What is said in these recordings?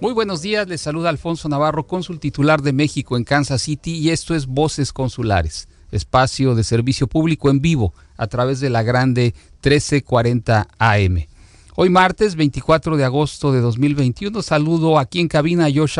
Muy buenos días, les saluda Alfonso Navarro, cónsul titular de México en Kansas City y esto es Voces Consulares, espacio de servicio público en vivo a través de la grande 1340 AM. Hoy martes 24 de agosto de 2021 saludo aquí en cabina a Josh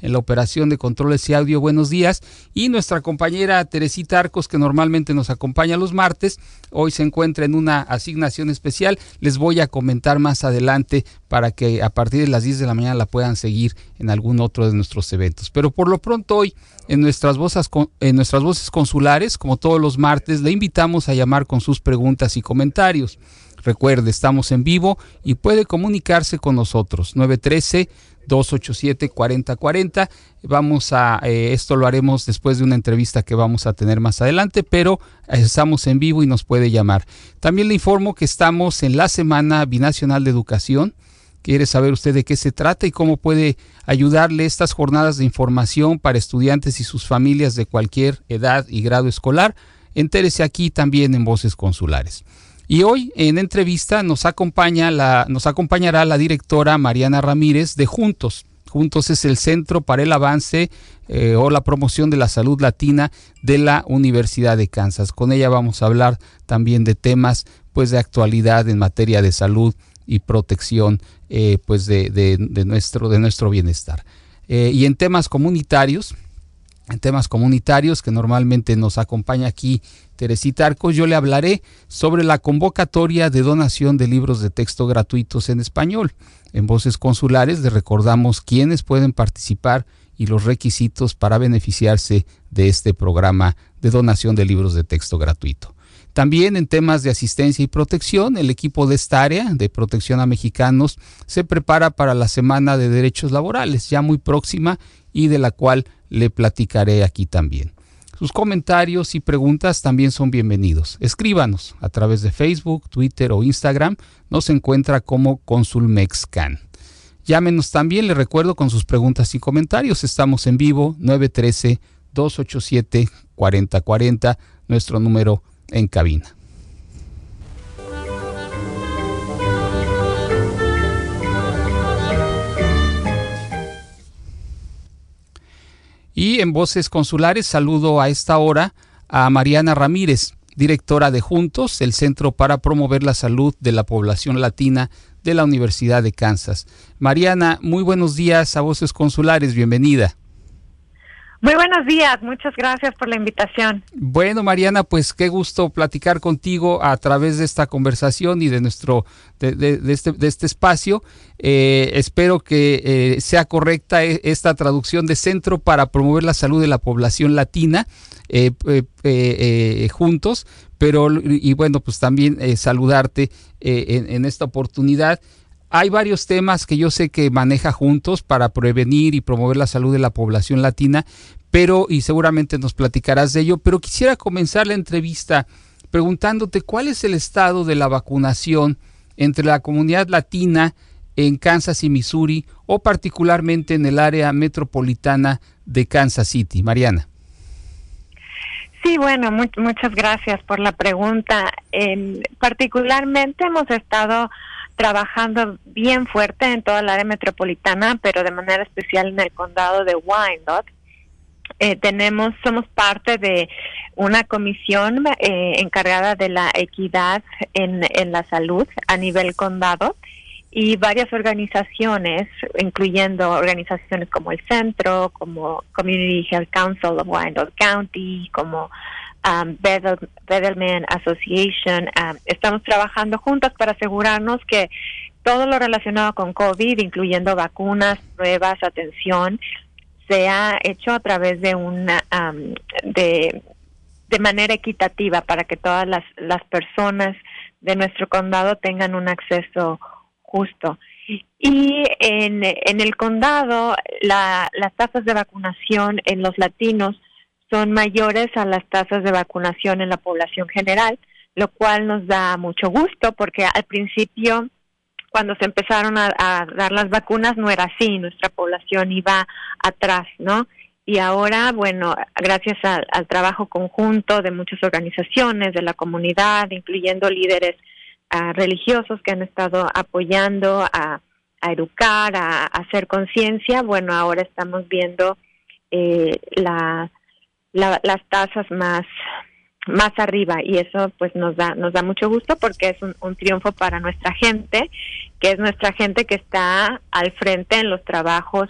en la operación de controles y audio. Buenos días. Y nuestra compañera Teresita Arcos, que normalmente nos acompaña los martes, hoy se encuentra en una asignación especial. Les voy a comentar más adelante para que a partir de las 10 de la mañana la puedan seguir en algún otro de nuestros eventos. Pero por lo pronto hoy en nuestras voces, en nuestras voces consulares, como todos los martes, le invitamos a llamar con sus preguntas y comentarios. Recuerde, estamos en vivo y puede comunicarse con nosotros. 913 287-4040. Vamos a, eh, esto lo haremos después de una entrevista que vamos a tener más adelante, pero estamos en vivo y nos puede llamar. También le informo que estamos en la Semana Binacional de Educación. ¿Quiere saber usted de qué se trata y cómo puede ayudarle estas jornadas de información para estudiantes y sus familias de cualquier edad y grado escolar? Entérese aquí también en Voces Consulares. Y hoy en entrevista nos, acompaña la, nos acompañará la directora Mariana Ramírez de Juntos. Juntos es el Centro para el Avance eh, o la Promoción de la Salud Latina de la Universidad de Kansas. Con ella vamos a hablar también de temas pues, de actualidad en materia de salud y protección eh, pues de, nuestro, de nuestro bienestar. Eh, y en temas comunitarios, en temas comunitarios que normalmente nos acompaña aquí Teresita Arcos, yo le hablaré sobre la convocatoria de donación de libros de texto gratuitos en español. En Voces Consulares le recordamos quiénes pueden participar y los requisitos para beneficiarse de este programa de donación de libros de texto gratuito. También en temas de asistencia y protección, el equipo de esta área de protección a mexicanos se prepara para la Semana de Derechos Laborales, ya muy próxima y de la cual le platicaré aquí también. Sus comentarios y preguntas también son bienvenidos. Escríbanos a través de Facebook, Twitter o Instagram. Nos encuentra como Consulmexcan. Llámenos también, le recuerdo, con sus preguntas y comentarios. Estamos en vivo 913-287-4040, nuestro número en cabina. Y en Voces Consulares saludo a esta hora a Mariana Ramírez, directora de Juntos, el Centro para Promover la Salud de la Población Latina de la Universidad de Kansas. Mariana, muy buenos días a Voces Consulares, bienvenida. Muy buenos días, muchas gracias por la invitación. Bueno, Mariana, pues qué gusto platicar contigo a través de esta conversación y de nuestro de, este, de este, espacio. Eh, espero que eh, sea correcta e, esta traducción de Centro para promover la salud de la población latina eh, juntos, pero y bueno, pues también saludarte en esta oportunidad hay varios temas que yo sé que maneja juntos para prevenir y promover la salud de la población latina, pero, y seguramente nos platicarás de ello, pero quisiera comenzar la entrevista preguntándote cuál es el estado de la vacunación entre la comunidad latina en Kansas y Missouri o particularmente en el área metropolitana de Kansas City. Mariana. Sí, bueno, muchas gracias por la pregunta. particularmente hemos estado trabajando bien fuerte en toda la área metropolitana, pero de manera especial en el condado de Wyandotte. Eh, tenemos, somos parte de una comisión eh, encargada de la equidad en, en la salud a nivel condado y varias organizaciones, incluyendo organizaciones como el Centro, como Community Health Council of Wyandotte County, como um, Bedelman Association. Um, estamos trabajando juntos para asegurarnos que todo lo relacionado con COVID, incluyendo vacunas, pruebas, atención, se ha hecho a través de una um, de, de manera equitativa para que todas las, las personas de nuestro condado tengan un acceso justo. Y en, en el condado, la, las tasas de vacunación en los latinos son mayores a las tasas de vacunación en la población general, lo cual nos da mucho gusto porque al principio cuando se empezaron a, dar las vacunas no era así, nuestra población iba atrás, ¿no? Y ahora, bueno, gracias al, trabajo conjunto de muchas organizaciones, de la comunidad, incluyendo líderes ah, religiosos que han estado apoyando a educar, a, hacer conciencia, bueno, ahora estamos viendo eh, la, las tasas más más arriba y eso pues nos da nos da mucho gusto porque es un, un, triunfo para nuestra gente que es nuestra gente que está al frente en los trabajos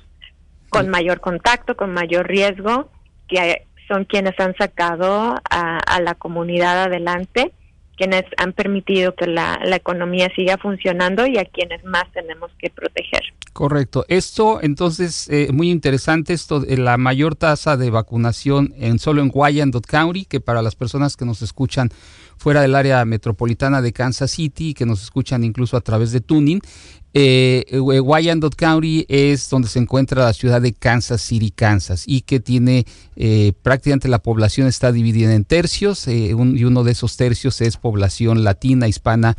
con mayor contacto con mayor riesgo que son quienes han sacado a, a la comunidad adelante quienes han permitido que la, la, economía siga funcionando y a quienes más tenemos que proteger. Correcto. Esto, entonces, eh, muy interesante, esto, eh, la mayor tasa de vacunación en solo en Wyandotte County, que para las personas que nos escuchan fuera del área metropolitana de Kansas City, que nos escuchan incluso a través de Tuning, eh, eh, Wyandotte County es donde se encuentra la ciudad de Kansas City, Kansas, y que tiene eh, prácticamente la población está dividida en tercios, y uno de esos tercios es población latina, hispana,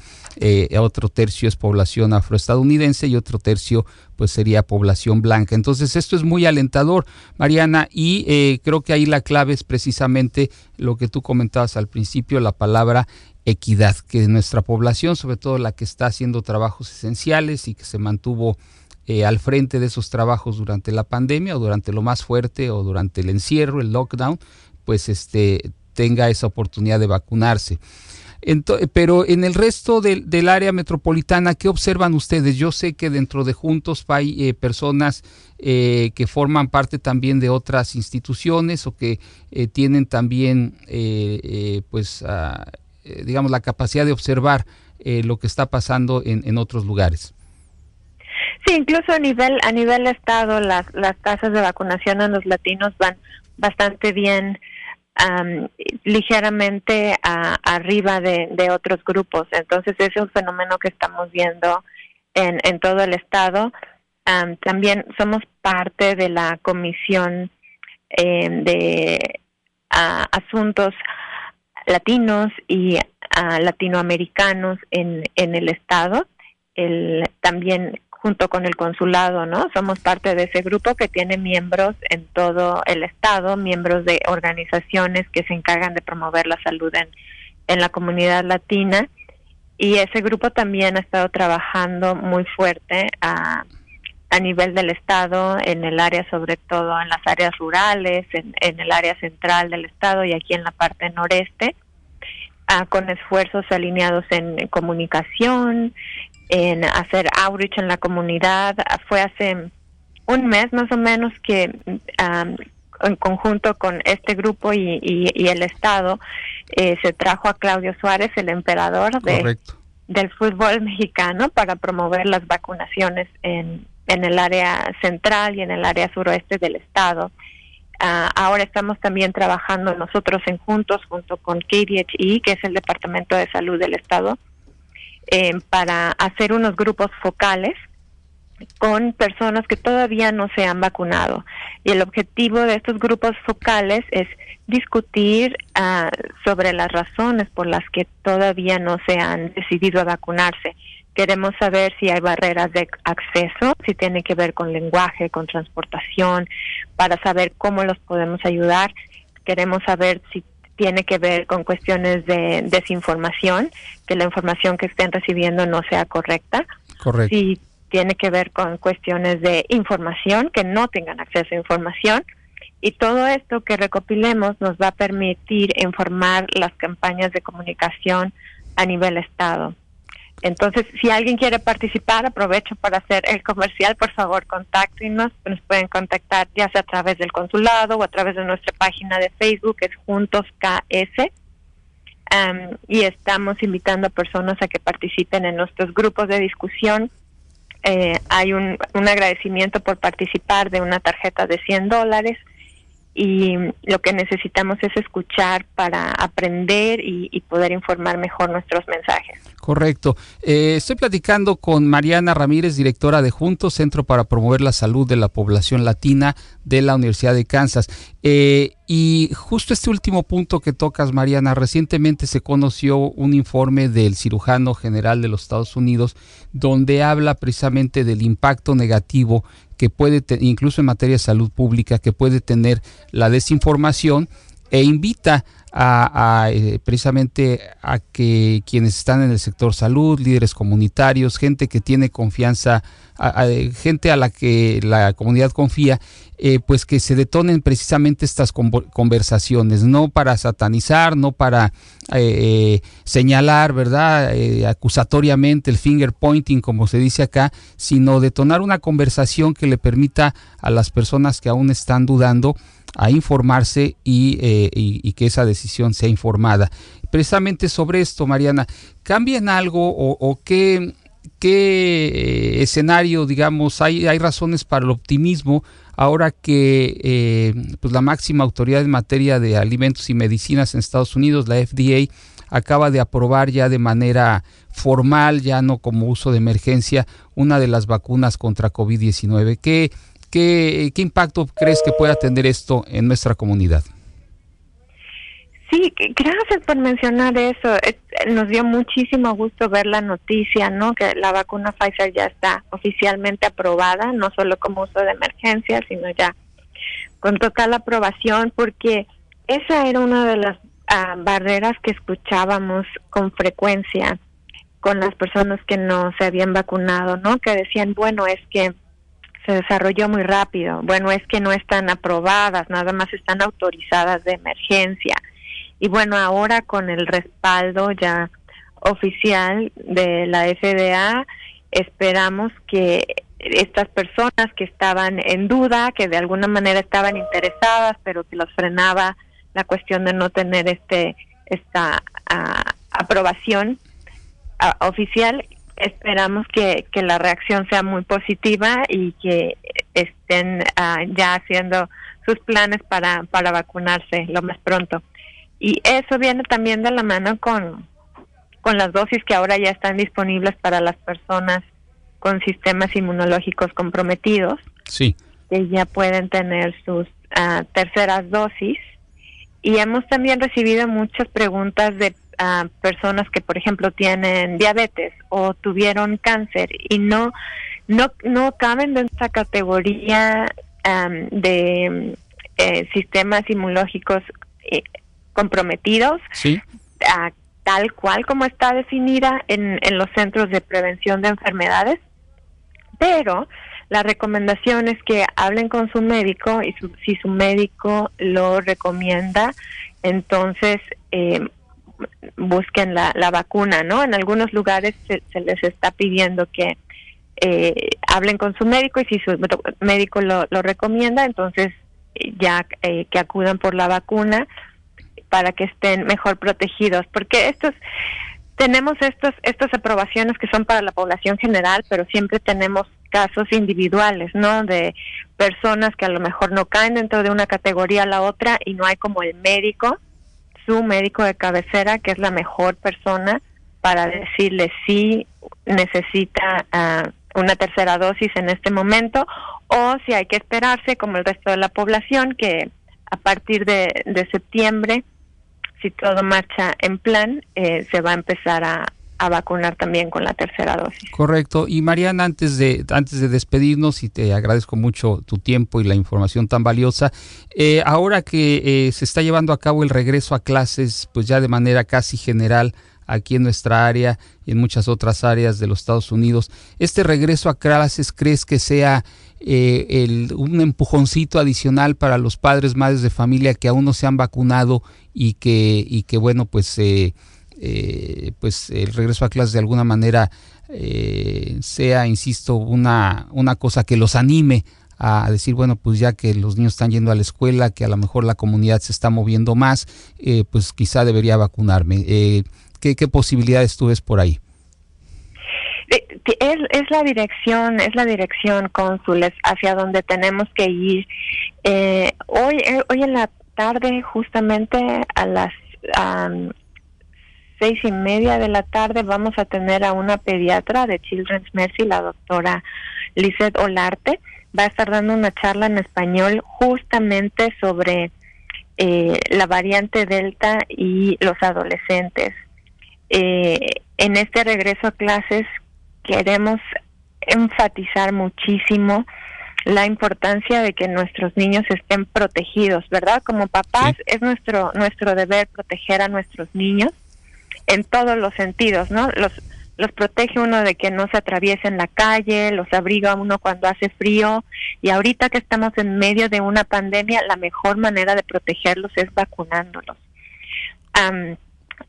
otro tercio es población afroestadounidense y otro tercio pues sería población blanca. Entonces esto es muy alentador, Mariana, y creo que ahí la clave es precisamente lo que tú comentabas al principio, la palabra equidad, que nuestra población, sobre todo la que está haciendo trabajos esenciales y que se mantuvo eh, al frente de esos trabajos durante la pandemia o durante lo más fuerte o durante el encierro, el lockdown, pues este tenga esa oportunidad de vacunarse. pero en el resto del área metropolitana, ¿qué observan ustedes? Yo sé que dentro de Juntos hay eh, personas eh, que forman parte también de otras instituciones o que tienen también, pues, eh, digamos, la capacidad de observar eh, lo que está pasando en, en, otros lugares. Sí, incluso a nivel a nivel estado las las tasas de vacunación en los latinos van bastante bien, ligeramente arriba de, de, otros grupos. Entonces es un fenómeno que estamos viendo en, en todo el estado. también somos parte de la comisión eh, de asuntos latinos y uh, latinoamericanos en, en el estado, el, también junto con el consulado, ¿no? Somos parte de ese grupo que tiene miembros en todo el estado, miembros de organizaciones que se encargan de promover la salud en, en la comunidad latina y ese grupo también ha estado trabajando muy fuerte a, a nivel del estado, en el área sobre todo en las áreas rurales, en, en el área central del estado y aquí en la parte noreste con esfuerzos alineados en, comunicación, en hacer outreach en la comunidad. Fue hace un mes más o menos que en conjunto con este grupo y, y, el Estado eh, se trajo a Claudio Suárez, el emperador de, del fútbol mexicano, para promover las vacunaciones en, en el área central y en el área suroeste del Estado. Ah, ahora estamos también trabajando nosotros en juntos, junto con KDHE, que es el Departamento de Salud del Estado, eh, para hacer unos grupos focales con personas que todavía no se han vacunado. Y el objetivo de estos grupos focales es discutir ah, sobre las razones por las que todavía no se han decidido a vacunarse Queremos saber si hay barreras de acceso, si tiene que ver con lenguaje, con transportación, para saber cómo los podemos ayudar. Queremos saber si tiene que ver con cuestiones de desinformación, que la información que estén recibiendo no sea correcta. Correcto. Si tiene que ver con cuestiones de información, que no tengan acceso a información. Y todo esto que recopilemos nos va a permitir informar las campañas de comunicación a nivel Estado. Entonces, si alguien quiere participar, aprovecho para hacer el comercial, por favor, contáctenos. Nos pueden contactar ya sea a través del consulado o a través de nuestra página de Facebook, es Juntos KS. y estamos invitando a personas a que participen en nuestros grupos de discusión. Eh, hay un, un agradecimiento por participar de una tarjeta de 100 dólares y lo que necesitamos es escuchar para aprender y, poder informar mejor nuestros mensajes. Correcto. Eh, estoy platicando con Mariana Ramírez, directora de Juntos, Centro para Promover la Salud de la Población Latina de la Universidad de Kansas. Eh, y justo este último punto que tocas, Mariana, recientemente se conoció un informe del cirujano general de los Estados Unidos donde habla precisamente del impacto negativo que puede, incluso en materia de salud pública, que puede tener la desinformación e invita a, eh, precisamente a que quienes están en el sector salud, líderes comunitarios, gente que tiene confianza, gente a la que la comunidad confía, eh, pues que se detonen precisamente estas conversaciones, no para satanizar, no para eh, señalar, ¿verdad?, acusatoriamente el finger pointing, como se dice acá, sino detonar una conversación que le permita a las personas que aún están dudando, a informarse eh, y, que esa decisión sea informada. Precisamente sobre esto, Mariana, ¿cambian algo o, qué, qué eh, escenario, digamos, hay, hay razones para el optimismo ahora que eh, pues la máxima autoridad en materia de alimentos y medicinas en Estados Unidos, la FDA, acaba de aprobar ya de manera formal, ya no como uso de emergencia, una de las vacunas contra COVID-19. ¿Qué, ¿Qué, impacto crees que pueda tener esto en nuestra comunidad? Sí, gracias por mencionar eso. Nos dio muchísimo gusto ver la noticia, ¿no? Que la vacuna Pfizer ya está oficialmente aprobada, no solo como uso de emergencia, sino ya con total aprobación, porque esa era una de las ah, barreras que escuchábamos con frecuencia con las personas que no se habían vacunado, ¿no? Que decían, bueno, es que se desarrolló muy rápido. Bueno, es que no están aprobadas, nada más están autorizadas de emergencia. Y bueno, ahora con el respaldo ya oficial de la FDA, esperamos que estas personas que estaban en duda, que de alguna manera estaban interesadas, pero que los frenaba la cuestión de no tener este esta ah, aprobación ah, oficial, esperamos que, que la reacción sea muy positiva y que estén ah, ya haciendo sus planes para, para vacunarse lo más pronto. Y eso viene también de la mano con, con las dosis que ahora ya están disponibles para las personas con sistemas inmunológicos comprometidos. Sí. Que ya pueden tener sus ah, terceras dosis. Y hemos también recibido muchas preguntas de a personas que, por ejemplo, tienen diabetes o tuvieron cáncer y no, no, no caben en esa categoría de eh, sistemas inmunológicos eh, comprometidos, tal cual como está definida en, en los centros de prevención de enfermedades, pero la recomendación es que hablen con su médico y si su médico lo recomienda, entonces eh, busquen la, vacuna, ¿no? En algunos lugares se, les está pidiendo que eh, hablen con su médico y si su médico lo, lo recomienda, entonces ya eh, que acudan por la vacuna para que estén mejor protegidos, porque estos tenemos estos estas aprobaciones que son para la población general, pero siempre tenemos casos individuales, ¿no? De personas que a lo mejor no caen dentro de una categoría a la otra y no hay como el médico su médico de cabecera, que es la mejor persona para decirle si necesita ah, una tercera dosis en este momento o si hay que esperarse, como el resto de la población, que a partir de, septiembre, si todo marcha en plan, eh, se va a empezar a, a vacunar también con la tercera dosis. Correcto. Y Mariana, antes de, antes de despedirnos, y te agradezco mucho tu tiempo y la información tan valiosa, eh, ahora que eh, se está llevando a cabo el regreso a clases, pues ya de manera casi general aquí en nuestra área y en muchas otras áreas de los Estados Unidos, ¿este regreso a clases crees que sea eh, el, un empujoncito adicional para los padres, madres de familia que aún no se han vacunado y que, y que bueno, pues... Eh, eh, pues el regreso a clases de alguna manera eh, sea, insisto, una, una cosa que los anime a decir, bueno, pues ya que los niños están yendo a la escuela, que a lo mejor la comunidad se está moviendo más, eh, pues quizá debería vacunarme. ¿qué, ¿Qué posibilidades tú ves por ahí? Es, es, la dirección, es la dirección, cónsules, hacia donde tenemos que ir. hoy, hoy en la tarde, justamente a las seis y media de la tarde vamos a tener a una pediatra de Children's Mercy, la doctora Lizeth Olarte. Va a estar dando una charla en español justamente sobre eh, la variante Delta y los adolescentes. Eh, en este regreso a clases queremos enfatizar muchísimo la importancia de que nuestros niños estén protegidos, ¿verdad? Como papás es nuestro nuestro deber proteger a nuestros niños en todos los sentidos, ¿no? Los los protege uno de que no se atraviesen la calle, los abriga uno cuando hace frío y ahorita que estamos en medio de una pandemia, la mejor manera de protegerlos es vacunándolos.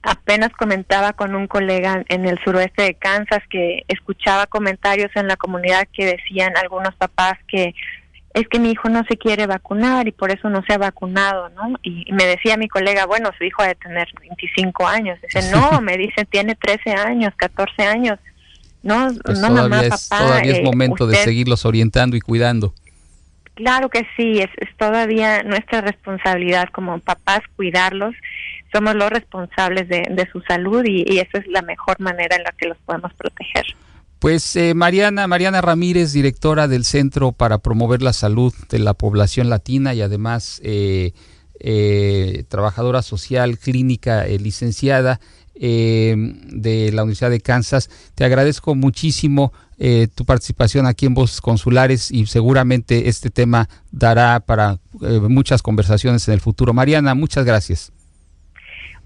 apenas comentaba con un colega en el suroeste de Kansas que escuchaba comentarios en la comunidad que decían algunos papás que es que mi hijo no se quiere vacunar y por eso no se ha vacunado, ¿no? Y, me decía mi colega, bueno, su hijo ha de tener 25 años. Dice, no, me dice, tiene 13 años, 14 años. No, pues no mamá, papá. Todavía es eh, momento de seguirlos orientando y cuidando. Claro que sí, es, es todavía nuestra responsabilidad como papás cuidarlos. Somos los responsables de, de su salud y, y esa es la mejor manera en la que los podemos proteger. Pues eh, Mariana, Mariana Ramírez, directora del Centro para Promover la Salud de la Población Latina y además eh, eh, trabajadora social, clínica, licenciada de la Universidad de Kansas. Te agradezco muchísimo tu participación aquí en Voces Consulares y seguramente este tema dará para muchas conversaciones en el futuro. Mariana, muchas gracias.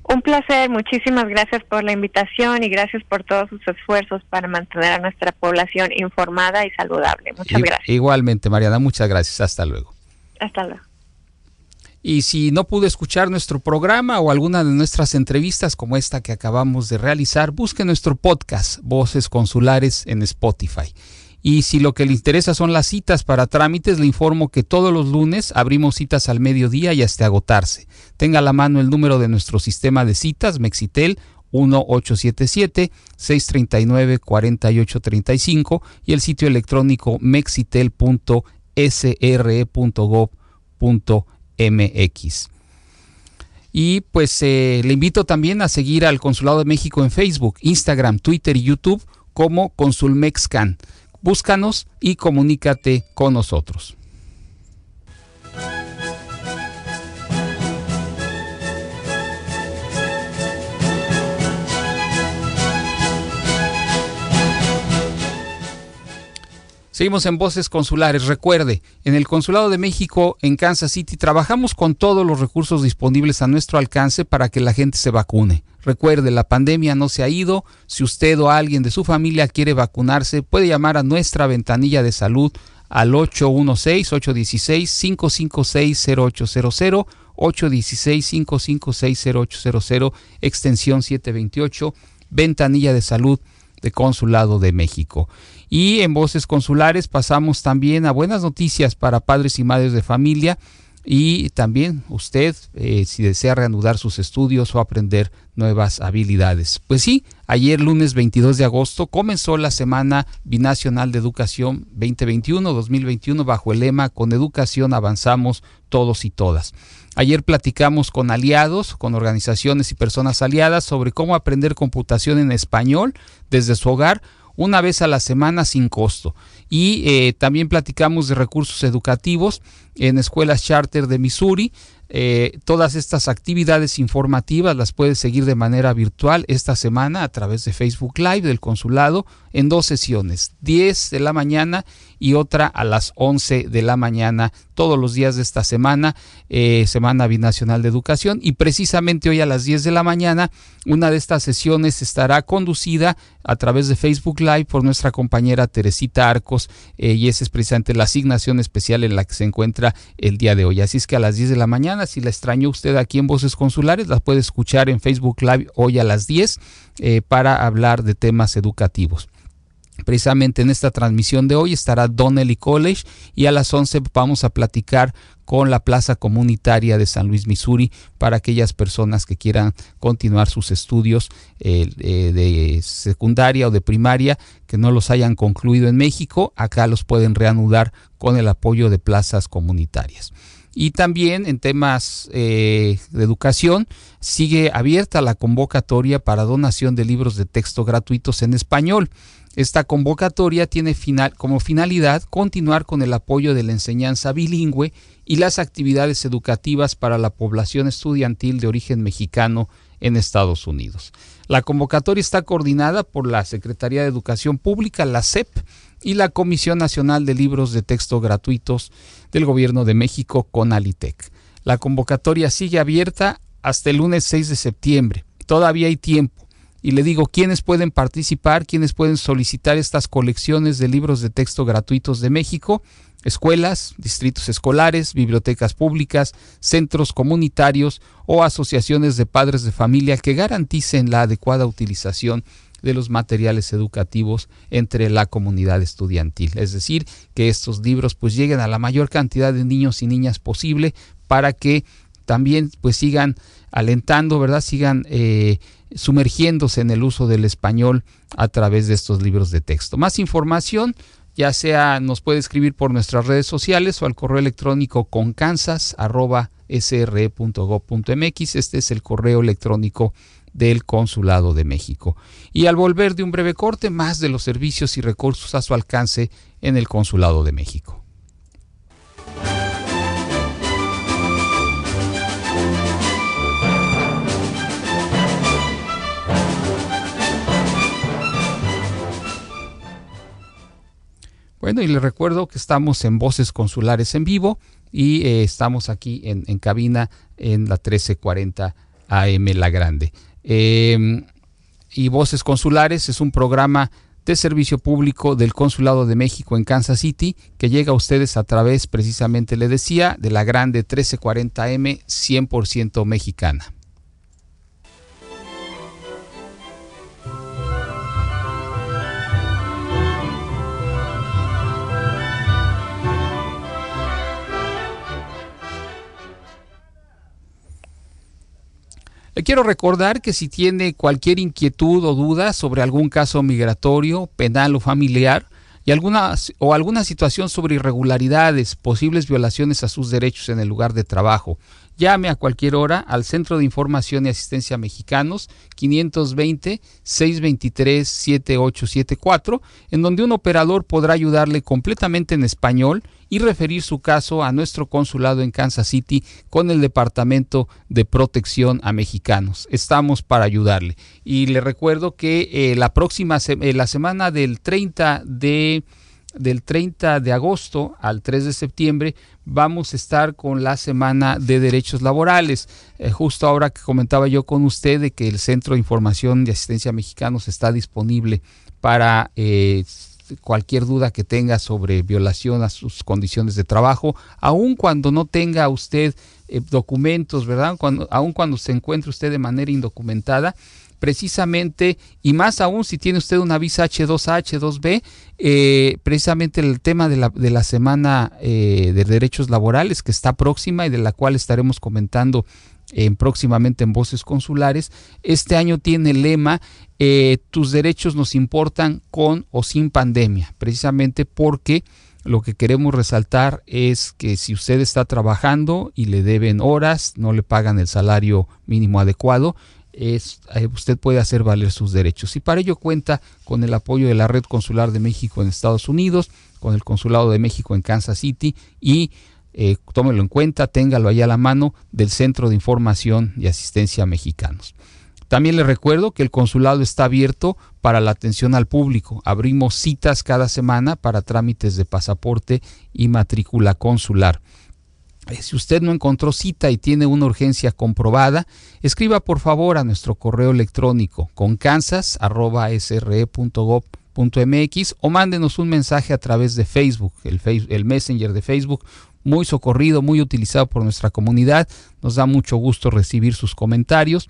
Un placer, muchísimas gracias por la invitación y gracias por todos sus esfuerzos para mantener a nuestra población informada y saludable. Muchas gracias. Igualmente, Mariana, muchas gracias. Hasta luego. Hasta luego. Y si no pudo escuchar nuestro programa o alguna de nuestras entrevistas como esta que acabamos de realizar, busque nuestro podcast Voces Consulares en Spotify. Y si lo que le interesa son las citas para trámites, le informo que todos los lunes abrimos citas al mediodía y hasta agotarse. Tenga a la mano el número de nuestro sistema de citas, Mexitel 1877-639-4835 y el sitio electrónico mexitel.sre.gov.mx. Y pues eh, le invito también a seguir al Consulado de México en Facebook, Instagram, Twitter y YouTube como Consulmexcan. Búscanos y comunícate con nosotros. Seguimos en Voces Consulares. Recuerde, en el Consulado de México en Kansas City trabajamos con todos los recursos disponibles a nuestro alcance para que la gente se vacune. Recuerde, la pandemia no se ha ido. Si usted o alguien de su familia quiere vacunarse, puede llamar a nuestra ventanilla de salud al 816-816-556-0800, 816-556-0800, extensión 728, ventanilla de salud de Consulado de México. Y en Voces Consulares pasamos también a buenas noticias para padres y madres de familia y también usted eh, si desea reanudar sus estudios o aprender nuevas habilidades. Pues sí, ayer lunes 22 de agosto comenzó la Semana Binacional de Educación 2021-2021 bajo el lema Con educación avanzamos todos y todas. Ayer platicamos con aliados, con organizaciones y personas aliadas sobre cómo aprender computación en español desde su hogar una vez a la semana sin costo. Y eh, también platicamos de recursos educativos en escuelas charter de Missouri. Eh, todas estas actividades informativas las puedes seguir de manera virtual esta semana a través de Facebook Live del consulado en dos sesiones, 10 de la mañana y otra a las 11 de la mañana todos los días de esta semana, eh, Semana Binacional de Educación. Y precisamente hoy a las 10 de la mañana, una de estas sesiones estará conducida a través de Facebook Live por nuestra compañera Teresita Arcos eh, y esa es precisamente la asignación especial en la que se encuentra el día de hoy. Así es que a las 10 de la mañana, si la extrañó usted aquí en Voces Consulares, la puede escuchar en Facebook Live hoy a las 10 eh, para hablar de temas educativos. Precisamente en esta transmisión de hoy estará Donnelly College y a las 11 vamos a platicar con la Plaza Comunitaria de San Luis, Missouri, para aquellas personas que quieran continuar sus estudios eh, eh, de secundaria o de primaria que no los hayan concluido en México. Acá los pueden reanudar con el apoyo de plazas comunitarias. Y también en temas eh, de educación sigue abierta la convocatoria para donación de libros de texto gratuitos en español. Esta convocatoria tiene final, como finalidad continuar con el apoyo de la enseñanza bilingüe y las actividades educativas para la población estudiantil de origen mexicano en Estados Unidos. La convocatoria está coordinada por la Secretaría de Educación Pública, la SEP, y la Comisión Nacional de Libros de Texto Gratuitos del Gobierno de México, CONALITEC. La convocatoria sigue abierta hasta el lunes 6 de septiembre. Todavía hay tiempo. Y le digo, ¿quiénes pueden participar? ¿Quiénes pueden solicitar estas colecciones de libros de texto gratuitos de México? escuelas, distritos escolares, bibliotecas públicas, centros comunitarios o asociaciones de padres de familia que garanticen la adecuada utilización de los materiales educativos entre la comunidad estudiantil. Es decir, que estos libros pues lleguen a la mayor cantidad de niños y niñas posible para que también pues sigan alentando, ¿verdad? Sigan eh, sumergiéndose en el uso del español a través de estos libros de texto. Más información ya sea nos puede escribir por nuestras redes sociales o al correo electrónico concansas.sre.gov.mx. Este es el correo electrónico del Consulado de México. Y al volver de un breve corte, más de los servicios y recursos a su alcance en el Consulado de México. Bueno, y les recuerdo que estamos en Voces Consulares en vivo y eh, estamos aquí en, cabina en la 1340 AM La Grande. Em, y Voces Consulares es un programa de servicio público del Consulado de México en Kansas City que llega a ustedes a través, precisamente le decía, de la Grande 1340 AM 100% mexicana. Le quiero recordar que si tiene cualquier inquietud o duda sobre algún caso migratorio, penal o familiar, y alguna, o alguna situación sobre irregularidades, posibles violaciones a sus derechos en el lugar de trabajo, llame a cualquier hora al Centro de Información y Asistencia Mexicanos 520-623-7874, en donde un operador podrá ayudarle completamente en español y referir su caso a nuestro consulado en Kansas City con el Departamento de Protección a Mexicanos. Estamos para ayudarle. Y le recuerdo que eh, la próxima eh, la semana del 30 de del 30 de agosto al 3 de septiembre vamos a estar con la semana de derechos laborales. Eh, justo ahora que comentaba yo con usted de que el Centro de Información y Asistencia Mexicanos está disponible para cualquier duda que tenga sobre violación a sus condiciones de trabajo, aun cuando no tenga usted eh, documentos, ¿verdad? Cuando, aun cuando se encuentre usted de manera indocumentada, precisamente, y más aún si tiene usted una visa H2A, H2B, eh, precisamente el tema de la, de la semana eh, de derechos laborales que está próxima y de la cual estaremos comentando en, próximamente en Voces Consulares. Este año tiene el lema eh, Tus derechos nos importan con o sin pandemia, precisamente porque lo que queremos resaltar es que si usted está trabajando y le deben horas, no le pagan el salario mínimo adecuado, eh, usted puede hacer valer sus derechos. Y para ello cuenta con el apoyo de la Red Consular de México en Estados Unidos, con el Consulado de México en Kansas City y eh, tómelo en cuenta, téngalo ahí a la mano del Centro de Información y Asistencia Mexicanos. También le recuerdo que el consulado está abierto para la atención al público. Abrimos citas cada semana para trámites de pasaporte y matrícula consular. Eh, si usted no encontró cita y tiene una urgencia comprobada, escriba por favor a nuestro correo electrónico con kansas.sre.gov.mx o mándenos un mensaje a través de Facebook, el Messenger de Facebook muy socorrido, muy utilizado por nuestra comunidad. Nos da mucho gusto recibir sus comentarios.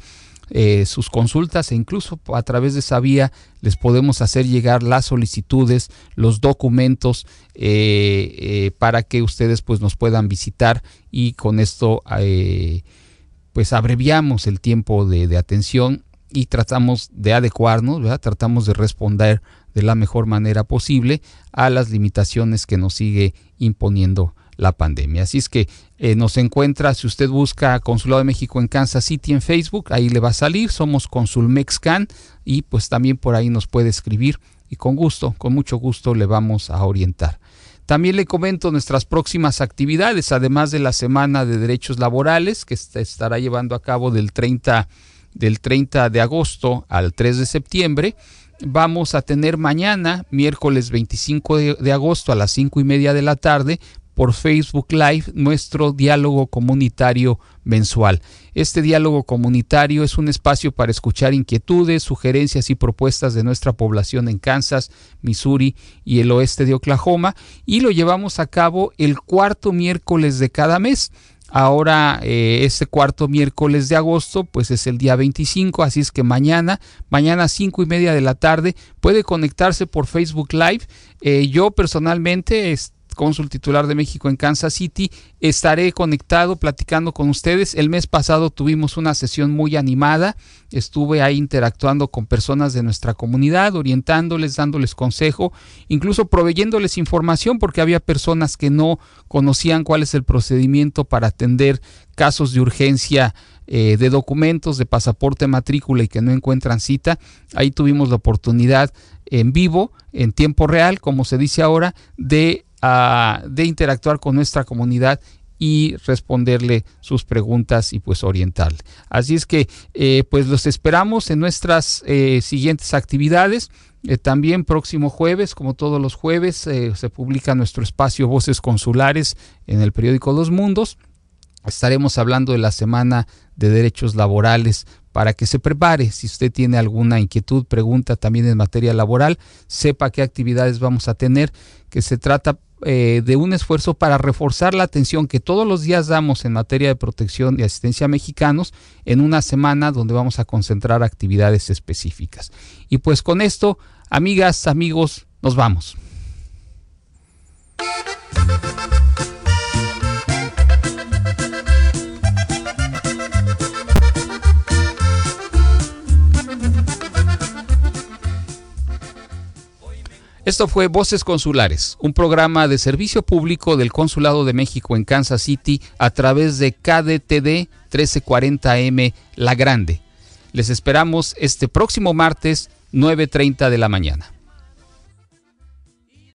Eh, sus consultas e incluso a través de esa vía les podemos hacer llegar las solicitudes, los documentos eh, eh, para que ustedes pues nos puedan visitar y con esto pues abreviamos el tiempo de, atención y tratamos de adecuarnos, tratamos de responder de la mejor manera posible a las limitaciones que nos sigue imponiendo la pandemia. Así es que eh, nos encuentra, si usted busca Consulado de México en Kansas City en Facebook, ahí le va a salir, somos Consulmexcan y pues también por ahí nos puede escribir y con gusto, con mucho gusto le vamos a orientar. También le comento nuestras próximas actividades, además de la Semana de Derechos Laborales que estará llevando a cabo del 30, del 30 de agosto al 3 de septiembre. vamos a tener mañana, miércoles 25 de, agosto a las 5 y media de la tarde, por Facebook Live nuestro diálogo comunitario mensual. Este diálogo comunitario es un espacio para escuchar inquietudes, sugerencias y propuestas de nuestra población en Kansas, Missouri y el oeste de Oklahoma y lo llevamos a cabo el cuarto miércoles de cada mes. Ahora, eh, este cuarto miércoles de agosto, pues es el día 25, así es que mañana, mañana 5 y media de la tarde, puede conectarse por Facebook Live. Eh, yo personalmente, cónsul titular de México en Kansas City. Estaré conectado platicando con ustedes. El mes pasado tuvimos una sesión muy animada. Estuve ahí interactuando con personas de nuestra comunidad, orientándoles, dándoles consejo, incluso proveyéndoles información porque había personas que no conocían cuál es el procedimiento para atender casos de urgencia eh, de documentos, de pasaporte, matrícula y que no encuentran cita. Ahí tuvimos la oportunidad en vivo, en tiempo real, como se dice ahora, de de interactuar con nuestra comunidad y responderle sus preguntas y pues orientarle. Así es que eh, pues los esperamos en nuestras eh, siguientes actividades. Eh, también próximo jueves, como todos los jueves, se publica nuestro espacio Voces Consulares en el periódico Los Mundos. Estaremos hablando de la Semana de Derechos Laborales para que se prepare. Si usted tiene alguna inquietud, pregunta también en materia laboral, sepa qué actividades vamos a tener, que se trata eh, de un esfuerzo para reforzar la atención que todos los días damos en materia de protección y asistencia a mexicanos en una semana donde vamos a concentrar actividades específicas. Y pues con esto, amigas, amigos, nos vamos. Esto fue Voces Consulares, un programa de servicio público del Consulado de México en Kansas City a través de KDTD 1340M La Grande. Les esperamos este próximo martes 9.30 de la mañana.